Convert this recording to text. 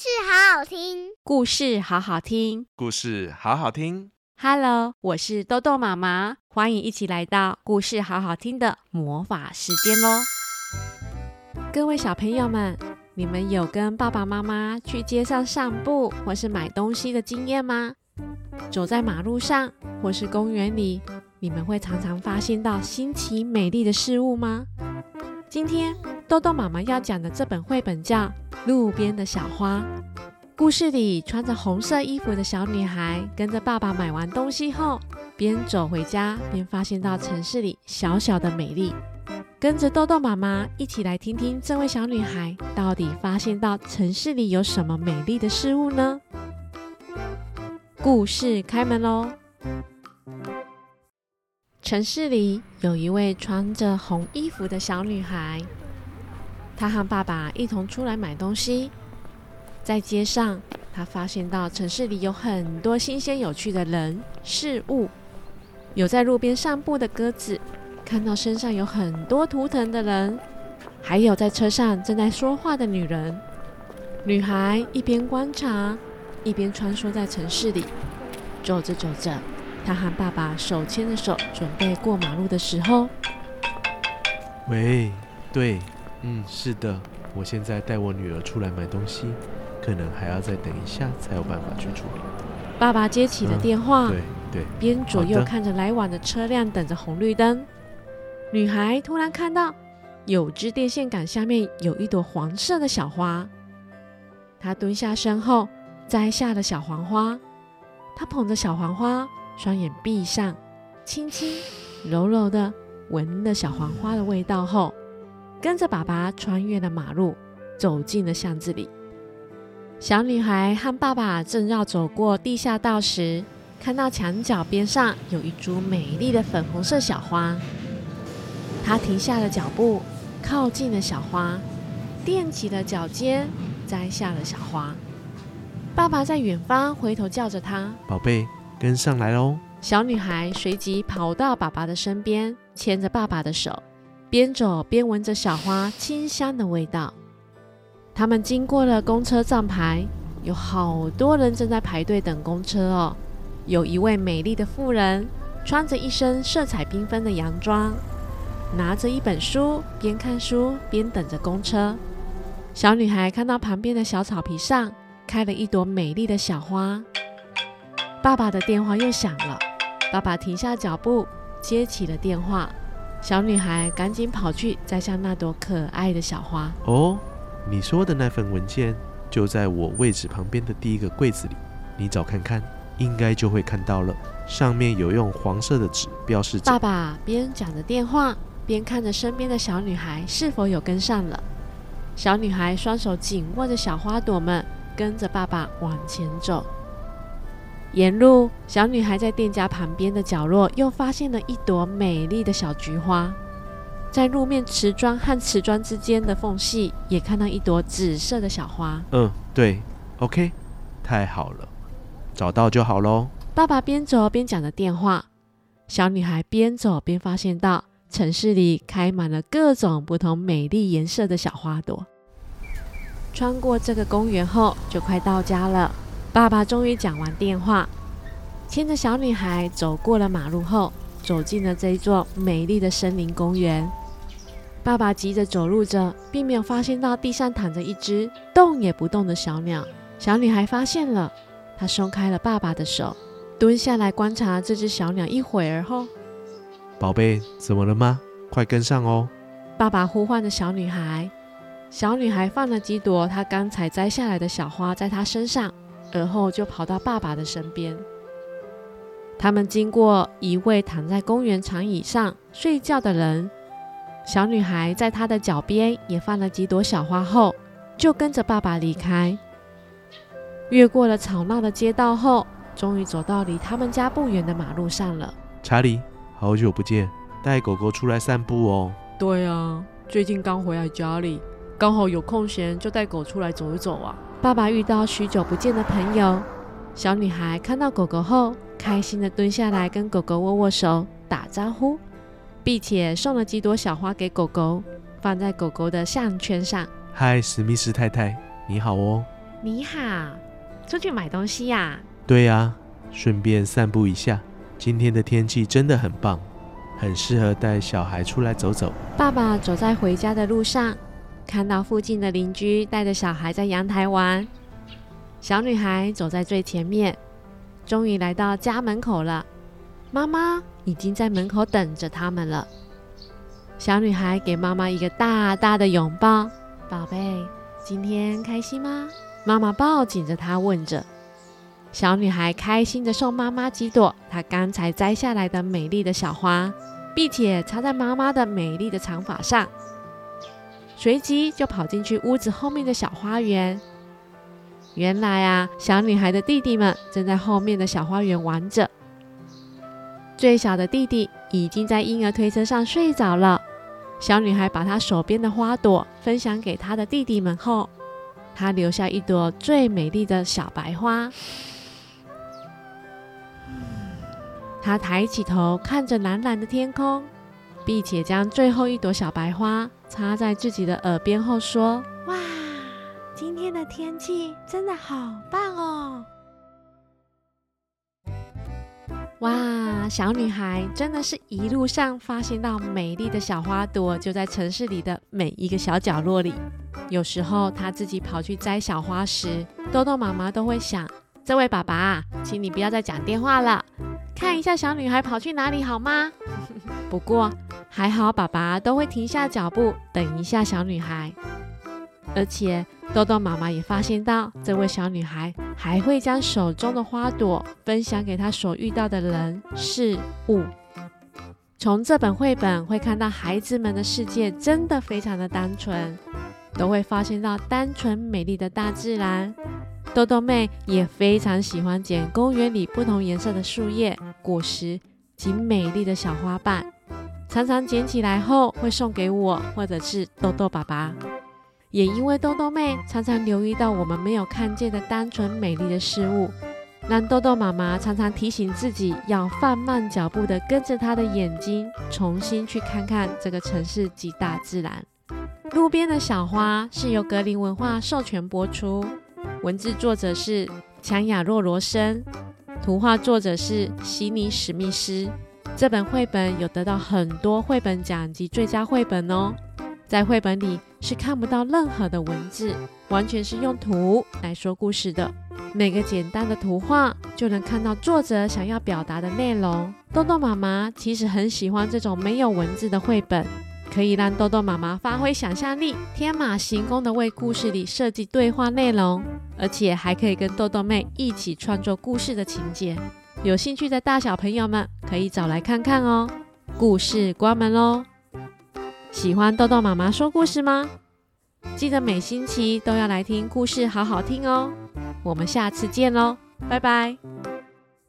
事好好听，故事好好听，故事好好听。Hello，我是豆豆妈妈，欢迎一起来到故事好好听的魔法时间喽！各位小朋友们，你们有跟爸爸妈妈去街上散步或是买东西的经验吗？走在马路上或是公园里，你们会常常发现到新奇美丽的事物吗？今天豆豆妈妈要讲的这本绘本叫《路边的小花》。故事里穿着红色衣服的小女孩，跟着爸爸买完东西后，边走回家边发现到城市里小小的美丽。跟着豆豆妈妈一起来听听这位小女孩到底发现到城市里有什么美丽的事物呢？故事开门喽！城市里有一位穿着红衣服的小女孩，他和爸爸一同出来买东西。在街上，他发现到城市里有很多新鲜有趣的人事物，有在路边散步的鸽子，看到身上有很多图腾的人，还有在车上正在说话的女人。女孩一边观察，一边穿梭在城市里，走着走着。他和爸爸手牵着手，准备过马路的时候，喂，对，嗯，是的，我现在带我女儿出来买东西，可能还要再等一下才有办法去处理。爸爸接起了电话，对对，边左右看着来往的车辆，等着红绿灯。女孩突然看到有只电线杆下面有一朵黄色的小花，她蹲下身后摘下了小黄花，她捧着小黄花。双眼闭上，轻轻柔柔的闻了小黄花的味道后，跟着爸爸穿越了马路，走进了巷子里。小女孩和爸爸正要走过地下道时，看到墙角边上有一株美丽的粉红色小花。她停下了脚步，靠近了小花，踮起了脚尖，摘下了小花。爸爸在远方回头叫着她：“宝贝。”跟上来喽！小女孩随即跑到爸爸的身边，牵着爸爸的手，边走边闻着小花清香的味道。他们经过了公车站牌，有好多人正在排队等公车哦。有一位美丽的妇人，穿着一身色彩缤纷的洋装，拿着一本书，边看书边等着公车。小女孩看到旁边的小草皮上开了一朵美丽的小花。爸爸的电话又响了，爸爸停下脚步，接起了电话。小女孩赶紧跑去摘下那朵可爱的小花。哦，你说的那份文件就在我位置旁边的第一个柜子里，你找看看，应该就会看到了。上面有用黄色的纸标示着。爸爸边讲着电话，边看着身边的小女孩是否有跟上了。小女孩双手紧握着小花朵们，跟着爸爸往前走。沿路，小女孩在店家旁边的角落又发现了一朵美丽的小菊花，在路面瓷砖和瓷砖之间的缝隙，也看到一朵紫色的小花。嗯，对，OK，太好了，找到就好喽。爸爸边走边讲着电话，小女孩边走边发现到城市里开满了各种不同美丽颜色的小花朵。穿过这个公园后，就快到家了。爸爸终于讲完电话，牵着小女孩走过了马路后，走进了这一座美丽的森林公园。爸爸急着走路着，并没有发现到地上躺着一只动也不动的小鸟。小女孩发现了，她松开了爸爸的手，蹲下来观察这只小鸟一会儿后，宝贝，怎么了吗？快跟上哦！爸爸呼唤着小女孩。小女孩放了几朵她刚才摘下来的小花在她身上。而后就跑到爸爸的身边。他们经过一位躺在公园长椅上睡觉的人，小女孩在他的脚边也放了几朵小花后，就跟着爸爸离开。越过了吵闹的街道后，终于走到离他们家不远的马路上了。查理，好久不见，带狗狗出来散步哦。对啊，最近刚回来家里，刚好有空闲，就带狗出来走一走啊。爸爸遇到许久不见的朋友，小女孩看到狗狗后，开心地蹲下来跟狗狗握握手、打招呼，并且送了几朵小花给狗狗，放在狗狗的项圈上。嗨，史密斯太太，你好哦！你好，出去买东西呀？对呀，顺便散步一下。今天的天气真的很棒，很适合带小孩出来走走。爸爸走在回家的路上，看到附近的邻居带着小孩在阳台玩。小女孩走在最前面，终于来到家门口了。妈妈已经在门口等着他们了。小女孩给妈妈一个大大的拥抱，宝贝，今天开心吗？妈妈抱紧着她问着。小女孩开心地送妈妈几朵她刚才摘下来的美丽的小花，并且插在妈妈的美丽的长发上，随即就跑进去屋子后面的小花园。原来啊，小女孩的弟弟们正在后面的小花园玩着。最小的弟弟已经在婴儿推车上睡着了。小女孩把她手边的花朵分享给她的弟弟们后，她留下一朵最美丽的小白花。她抬起头看着蓝蓝的天空，并且将最后一朵小白花插在自己的耳边后说：“哇！”今天的天气真的好棒哦！哇，小女孩真的是一路上发现到美丽的小花朵，就在城市里的每一个小角落里。有时候她自己跑去摘小花时，豆豆妈妈都会想：这位爸爸，请你不要再讲电话了，看一下小女孩跑去哪里好吗？不过还好，爸爸都会停下脚步，等一下小女孩，而且。豆豆妈妈也发现到，这位小女孩还会将手中的花朵分享给她所遇到的人事物。从这本绘本会看到，孩子们的世界真的非常的单纯，都会发现到单纯美丽的大自然。豆豆妹也非常喜欢捡公园里不同颜色的树叶、果实及美丽的小花瓣，常常捡起来后会送给我或者是豆豆爸爸。也因为豆豆妹常常留意到我们没有看见的单纯美丽的事物，让豆豆妈妈常常提醒自己要放慢脚步的跟着她的眼睛，重新去看看这个城市及大自然。路边的小花是由格林文化授权播出，文字作者是强雅若罗森，图画作者是悉尼史密斯。这本绘本有得到很多绘本奖及最佳绘本哦。在绘本里是看不到任何的文字，完全是用图来说故事的。每个简单的图画就能看到作者想要表达的内容。豆豆妈妈其实很喜欢这种没有文字的绘本，可以让豆豆妈妈发挥想象力，天马行空的为故事里设计对话内容，而且还可以跟豆豆妹一起创作故事的情节。有兴趣的大小朋友们可以找来看看哦。故事关门喽。喜欢豆豆妈妈说故事吗？记得每星期都要来听故事，好好听哦。我们下次见喽，拜拜。